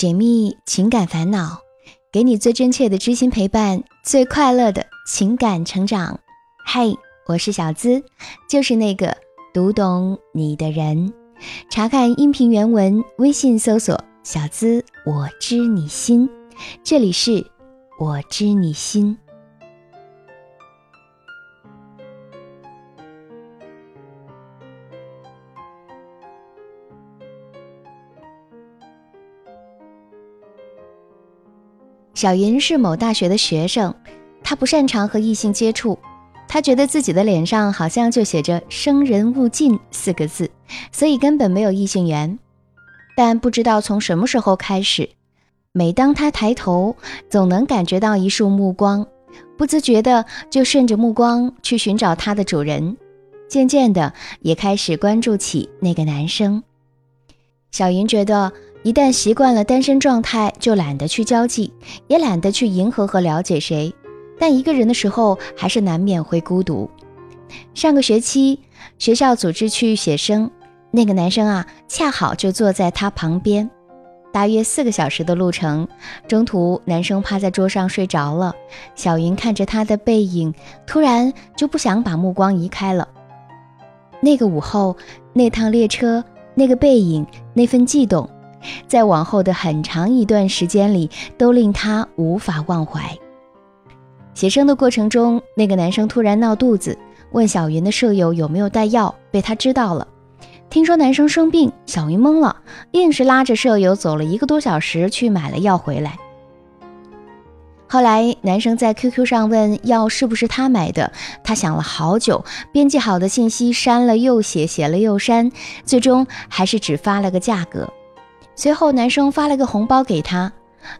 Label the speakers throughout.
Speaker 1: 解密情感烦恼，给你最真切的知心陪伴，最快乐的情感成长。嘿，我是小资，就是那个读懂你的人。查看音频原文，微信搜索“小资我知你心”，这里是我知你心。小云是某大学的学生，她不擅长和异性接触，她觉得自己的脸上好像就写着“生人勿近”四个字，所以根本没有异性缘。但不知道从什么时候开始，每当她抬头，总能感觉到一束目光，不自觉的就顺着目光去寻找它的主人，渐渐的也开始关注起那个男生。小云觉得。一旦习惯了单身状态，就懒得去交际，也懒得去迎合和了解谁。但一个人的时候，还是难免会孤独。上个学期，学校组织去写生，那个男生啊，恰好就坐在他旁边。大约四个小时的路程，中途男生趴在桌上睡着了。小云看着他的背影，突然就不想把目光移开了。那个午后，那趟列车，那个背影，那份悸动。在往后的很长一段时间里，都令他无法忘怀。写生的过程中，那个男生突然闹肚子，问小云的舍友有没有带药，被他知道了。听说男生生病，小云懵了，硬是拉着舍友走了一个多小时去买了药回来。后来男生在 QQ 上问药是不是他买的，他想了好久，编辑好的信息删了又写，写了又删，最终还是只发了个价格。随后，男生发了个红包给她，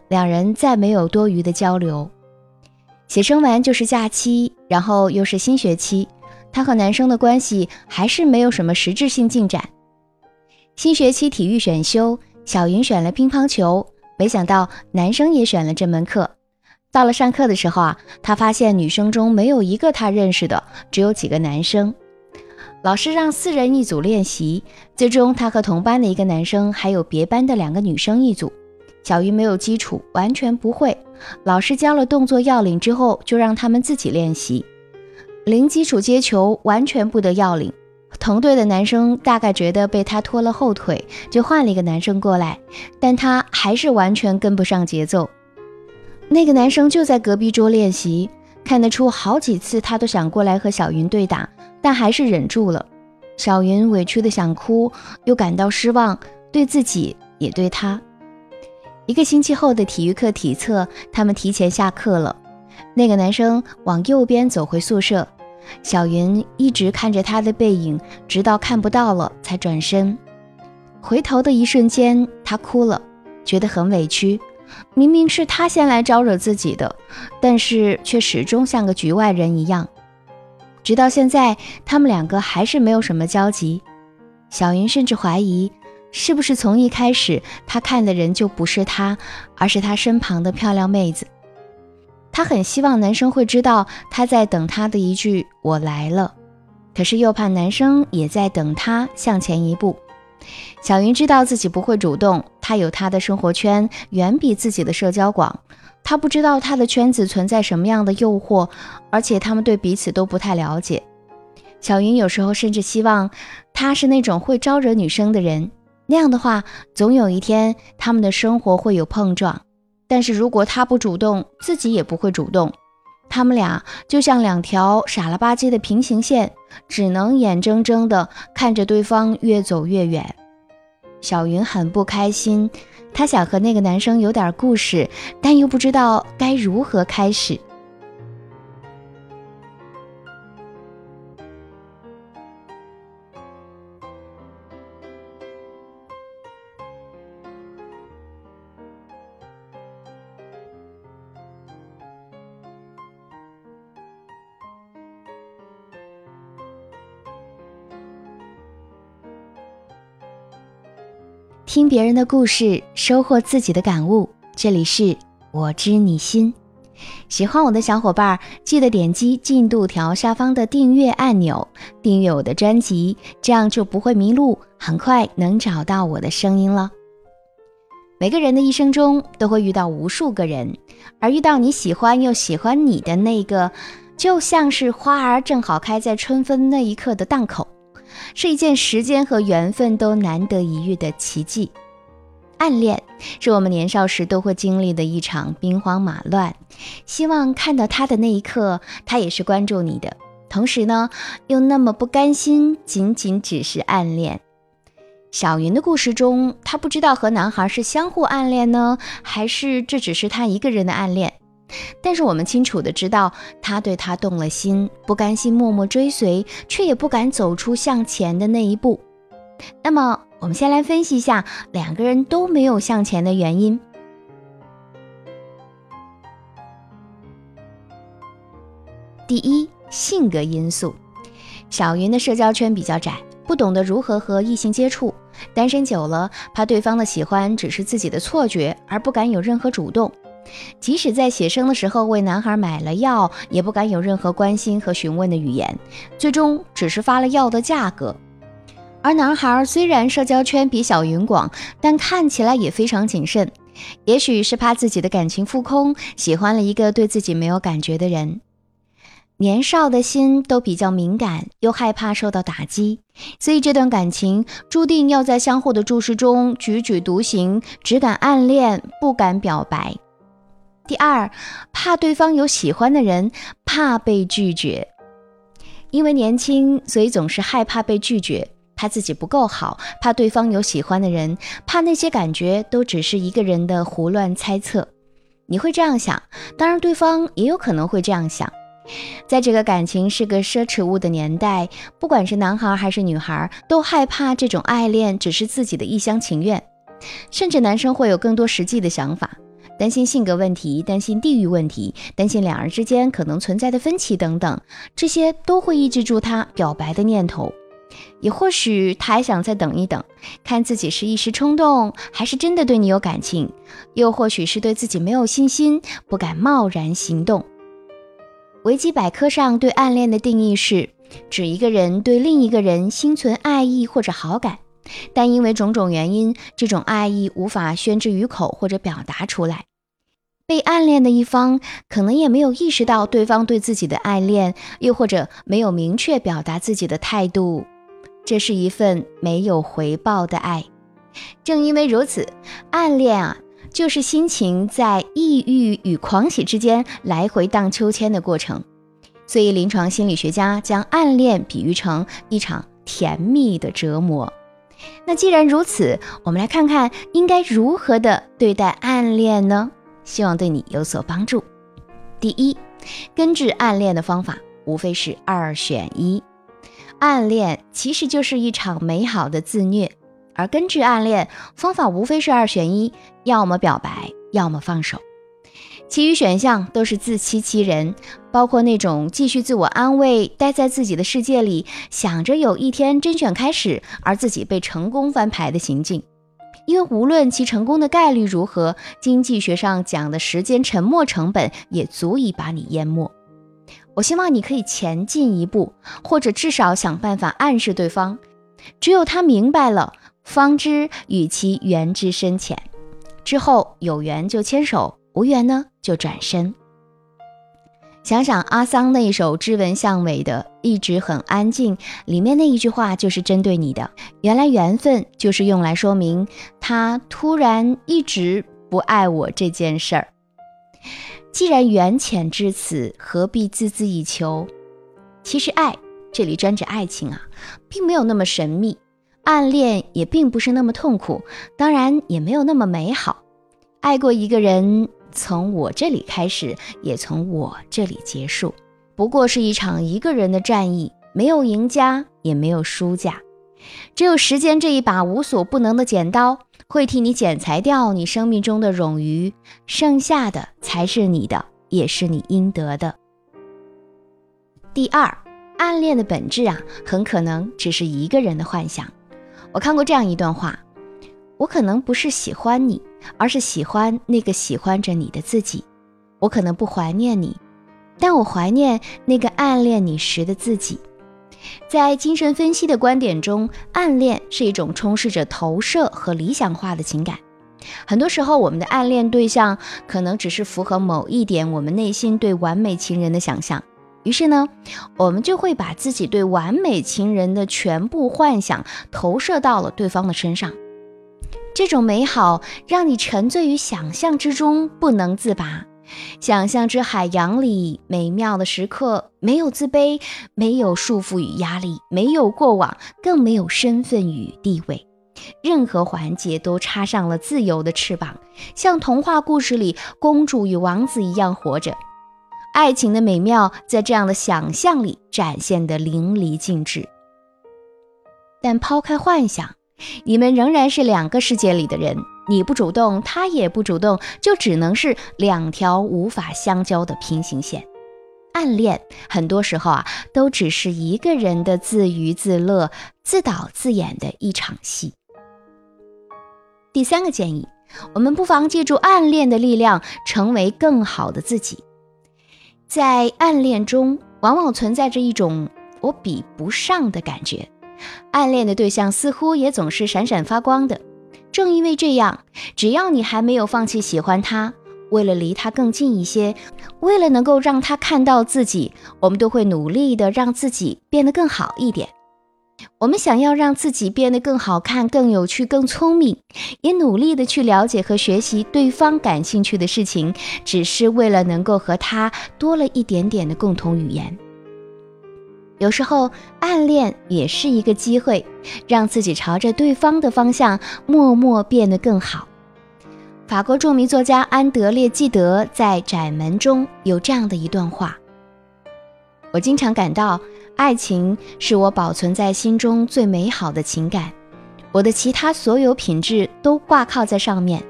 Speaker 1: 两人再没有多余的交流。写生完就是假期，然后又是新学期，她和男生的关系还是没有什么实质性进展。新学期体育选修，小云选了乒乓球，没想到男生也选了这门课。到了上课的时候啊，她发现女生中没有一个她认识的，只有几个男生。老师让四人一组练习，最终他和同班的一个男生，还有别班的两个女生一组。小鱼没有基础，完全不会。老师教了动作要领之后，就让他们自己练习。零基础接球，完全不得要领。同队的男生大概觉得被他拖了后腿，就换了一个男生过来，但他还是完全跟不上节奏。那个男生就在隔壁桌练习，看得出好几次他都想过来和小云对打。但还是忍住了。小云委屈的想哭，又感到失望，对自己也对他。一个星期后的体育课体测，他们提前下课了。那个男生往右边走回宿舍，小云一直看着他的背影，直到看不到了才转身。回头的一瞬间，他哭了，觉得很委屈。明明是他先来招惹自己的，但是却始终像个局外人一样。直到现在，他们两个还是没有什么交集。小云甚至怀疑，是不是从一开始他看的人就不是他，而是他身旁的漂亮妹子。他很希望男生会知道他在等他的一句“我来了”，可是又怕男生也在等他向前一步。小云知道自己不会主动，他有他的生活圈，远比自己的社交广。他不知道他的圈子存在什么样的诱惑，而且他们对彼此都不太了解。小云有时候甚至希望他是那种会招惹女生的人，那样的话，总有一天他们的生活会有碰撞。但是如果他不主动，自己也不会主动，他们俩就像两条傻了吧唧的平行线，只能眼睁睁地看着对方越走越远。小云很不开心。她想和那个男生有点故事，但又不知道该如何开始。听别人的故事，收获自己的感悟。这里是我知你心，喜欢我的小伙伴记得点击进度条下方的订阅按钮，订阅我的专辑，这样就不会迷路，很快能找到我的声音了。每个人的一生中都会遇到无数个人，而遇到你喜欢又喜欢你的那个，就像是花儿正好开在春分那一刻的档口，是一件时间和缘分都难得一遇的奇迹。暗恋是我们年少时都会经历的一场兵荒马乱，希望看到他的那一刻，他也是关注你的，同时呢，又那么不甘心，仅仅只是暗恋。小云的故事中，她不知道和男孩是相互暗恋呢，还是这只是她一个人的暗恋。但是我们清楚的知道，他对他动了心，不甘心默默追随，却也不敢走出向前的那一步。那么，我们先来分析一下两个人都没有向前的原因。第一，性格因素。小云的社交圈比较窄，不懂得如何和异性接触。单身久了，怕对方的喜欢只是自己的错觉，而不敢有任何主动。即使在写生的时候为男孩买了药，也不敢有任何关心和询问的语言，最终只是发了药的价格。而男孩虽然社交圈比小云广，但看起来也非常谨慎，也许是怕自己的感情负空，喜欢了一个对自己没有感觉的人。年少的心都比较敏感，又害怕受到打击，所以这段感情注定要在相互的注视中踽踽独行，只敢暗恋，不敢表白。第二，怕对方有喜欢的人，怕被拒绝。因为年轻，所以总是害怕被拒绝，怕自己不够好，怕对方有喜欢的人，怕那些感觉都只是一个人的胡乱猜测。你会这样想，当然对方也有可能会这样想。在这个感情是个奢侈物的年代，不管是男孩还是女孩，都害怕这种爱恋只是自己的一厢情愿，甚至男生会有更多实际的想法，担心性格问题，担心地域问题，担心两人之间可能存在的分歧等等，这些都会抑制住他表白的念头。也或许他还想再等一等，看自己是一时冲动，还是真的对你有感情，又或许是对自己没有信心，不敢贸然行动。维基百科上对暗恋的定义是，指一个人对另一个人心存爱意或者好感，但因为种种原因，这种爱意无法宣之于口或者表达出来。被暗恋的一方可能也没有意识到对方对自己的爱恋，又或者没有明确表达自己的态度，这是一份没有回报的爱。正因为如此，暗恋啊。就是心情在抑郁与狂喜之间来回荡秋千的过程，所以临床心理学家将暗恋比喻成一场甜蜜的折磨。那既然如此，我们来看看应该如何的对待暗恋呢？希望对你有所帮助。第一，根治暗恋的方法无非是二选一，暗恋其实就是一场美好的自虐。而根治暗恋方法无非是二选一，要么表白，要么放手，其余选项都是自欺欺人，包括那种继续自我安慰，待在自己的世界里，想着有一天甄选开始，而自己被成功翻牌的行径。因为无论其成功的概率如何，经济学上讲的时间沉没成本也足以把你淹没。我希望你可以前进一步，或者至少想办法暗示对方，只有他明白了。方知与其缘之深浅，之后有缘就牵手，无缘呢就转身。想想阿桑那一首知闻巷尾的《一直很安静》，里面那一句话就是针对你的。原来缘分就是用来说明他突然一直不爱我这件事儿。既然缘浅至此，何必孜孜以求？其实爱这里专指爱情啊，并没有那么神秘。暗恋也并不是那么痛苦，当然也没有那么美好。爱过一个人，从我这里开始，也从我这里结束，不过是一场一个人的战役，没有赢家，也没有输家。只有时间这一把无所不能的剪刀，会替你剪裁掉你生命中的冗余，剩下的才是你的，也是你应得的。第二，暗恋的本质啊，很可能只是一个人的幻想。我看过这样一段话：我可能不是喜欢你，而是喜欢那个喜欢着你的自己。我可能不怀念你，但我怀念那个暗恋你时的自己。在精神分析的观点中，暗恋是一种充斥着投射和理想化的情感。很多时候，我们的暗恋对象可能只是符合某一点我们内心对完美情人的想象，于是呢，我们就会把自己对完美情人的全部幻想投射到了对方的身上。这种美好让你沉醉于想象之中，不能自拔。想象之海洋里美妙的时刻，没有自卑，没有束缚与压力，没有过往，更没有身份与地位。任何环节都插上了自由的翅膀，像童话故事里公主与王子一样活着。爱情的美妙在这样的想象里展现得淋漓尽致。但抛开幻想，你们仍然是两个世界里的人。你不主动，他也不主动，就只能是两条无法相交的平行线。暗恋很多时候啊，都只是一个人的自娱自乐、自导自演的一场戏。第三个建议，我们不妨借助暗恋的力量，成为更好的自己。在暗恋中，往往存在着一种我比不上的感觉，暗恋的对象似乎也总是闪闪发光的。正因为这样，只要你还没有放弃喜欢他，为了离他更近一些，为了能够让他看到自己，我们都会努力的让自己变得更好一点。我们想要让自己变得更好看、更有趣、更聪明，也努力的去了解和学习对方感兴趣的事情，只是为了能够和他多了一点点的共同语言。有时候，暗恋也是一个机会，让自己朝着对方的方向默默变得更好。法国著名作家安德烈·纪德在《窄门》中有这样的一段话：“我经常感到。”爱情是我保存在心中最美好的情感，我的其他所有品质都挂靠在上面。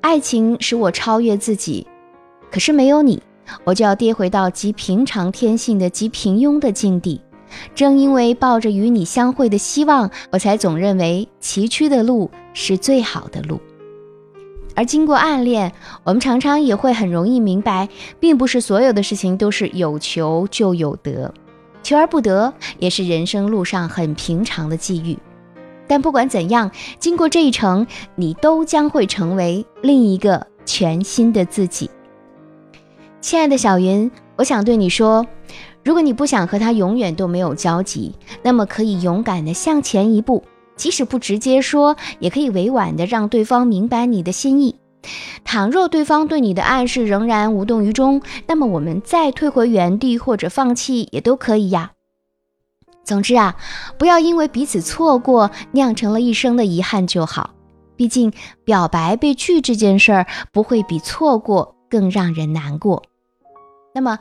Speaker 1: 爱情使我超越自己，可是没有你，我就要跌回到极平常天性的极平庸的境地。正因为抱着与你相会的希望，我才总认为崎岖的路是最好的路。而经过暗恋，我们常常也会很容易明白，并不是所有的事情都是有求就有得。求而不得也是人生路上很平常的际遇，但不管怎样，经过这一程，你都将会成为另一个全新的自己。亲爱的小云，我想对你说，如果你不想和他永远都没有交集，那么可以勇敢的向前一步，即使不直接说，也可以委婉的让对方明白你的心意。倘若对方对你的暗示仍然无动于衷，那么我们再退回原地或者放弃也都可以呀。总之啊，不要因为彼此错过酿成了一生的遗憾就好。毕竟表白被拒这件事儿不会比错过更让人难过。那么，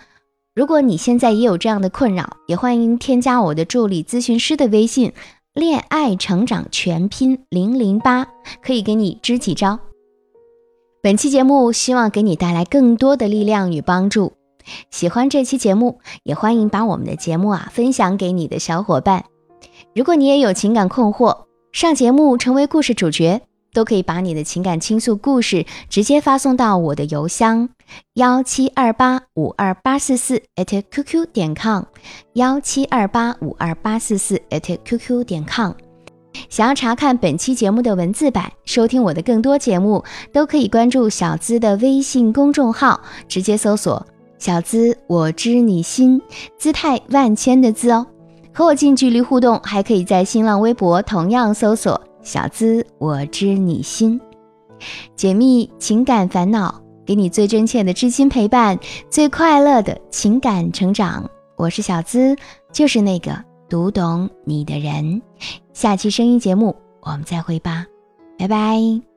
Speaker 1: 如果你现在也有这样的困扰，也欢迎添加我的助理咨询师的微信“恋爱成长全拼零零八”，可以给你支几招。本期节目希望给你带来更多的力量与帮助。喜欢这期节目，也欢迎把我们的节目啊分享给你的小伙伴。如果你也有情感困惑，上节目成为故事主角，都可以把你的情感倾诉故事直接发送到我的邮箱幺七二八五二八四四 @QQ 点 com，幺七二八五二八四四 @QQ 点 com。想要查看本期节目的文字版，收听我的更多节目，都可以关注小资的微信公众号，直接搜索“小资我知你心”，姿态万千的“资”哦。和我近距离互动，还可以在新浪微博同样搜索“小资我知你心”，解密情感烦恼，给你最真切的知心陪伴，最快乐的情感成长。我是小资，就是那个读懂你的人。下期声音节目，我们再会吧，拜拜。